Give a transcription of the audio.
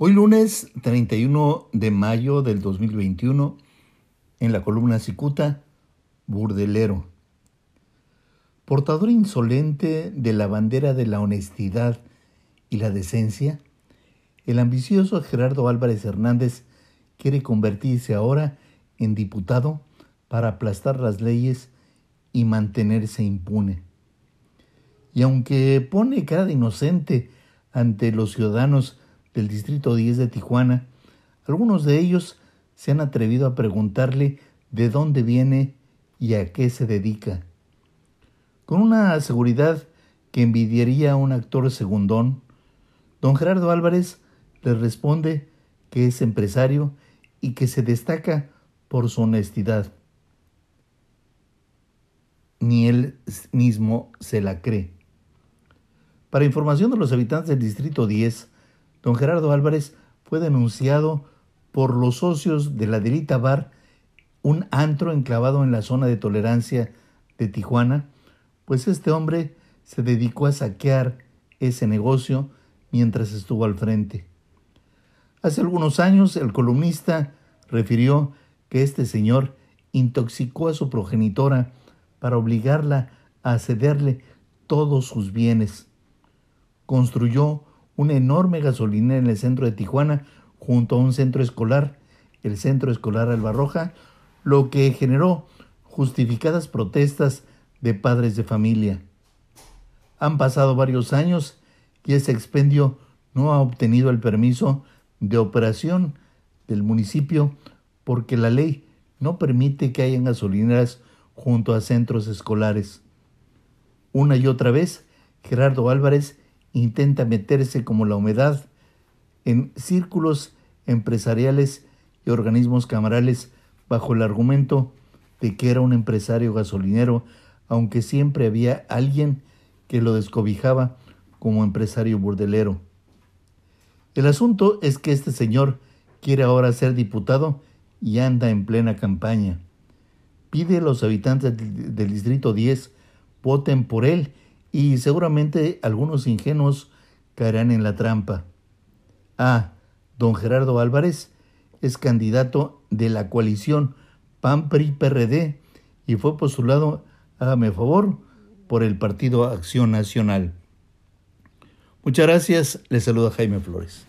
Hoy lunes 31 de mayo del 2021, en la columna Cicuta, Burdelero. Portador insolente de la bandera de la honestidad y la decencia, el ambicioso Gerardo Álvarez Hernández quiere convertirse ahora en diputado para aplastar las leyes y mantenerse impune. Y aunque pone cara de inocente ante los ciudadanos del Distrito 10 de Tijuana, algunos de ellos se han atrevido a preguntarle de dónde viene y a qué se dedica. Con una seguridad que envidiaría a un actor segundón, don Gerardo Álvarez le responde que es empresario y que se destaca por su honestidad. Ni él mismo se la cree. Para información de los habitantes del Distrito 10, Don Gerardo Álvarez fue denunciado por los socios de la Delita Bar, un antro enclavado en la zona de tolerancia de Tijuana, pues este hombre se dedicó a saquear ese negocio mientras estuvo al frente. Hace algunos años el columnista refirió que este señor intoxicó a su progenitora para obligarla a cederle todos sus bienes. Construyó una enorme gasolinera en el centro de Tijuana junto a un centro escolar, el Centro Escolar Albarroja, lo que generó justificadas protestas de padres de familia. Han pasado varios años y ese expendio no ha obtenido el permiso de operación del municipio porque la ley no permite que hayan gasolineras junto a centros escolares. Una y otra vez, Gerardo Álvarez intenta meterse como la humedad en círculos empresariales y organismos camarales bajo el argumento de que era un empresario gasolinero, aunque siempre había alguien que lo descobijaba como empresario burdelero. El asunto es que este señor quiere ahora ser diputado y anda en plena campaña. Pide a los habitantes del Distrito 10 voten por él y seguramente algunos ingenuos caerán en la trampa. Ah, don Gerardo Álvarez es candidato de la coalición PAN-PRI-PRD y fue postulado, hágame favor, por el Partido Acción Nacional. Muchas gracias, le saluda Jaime Flores.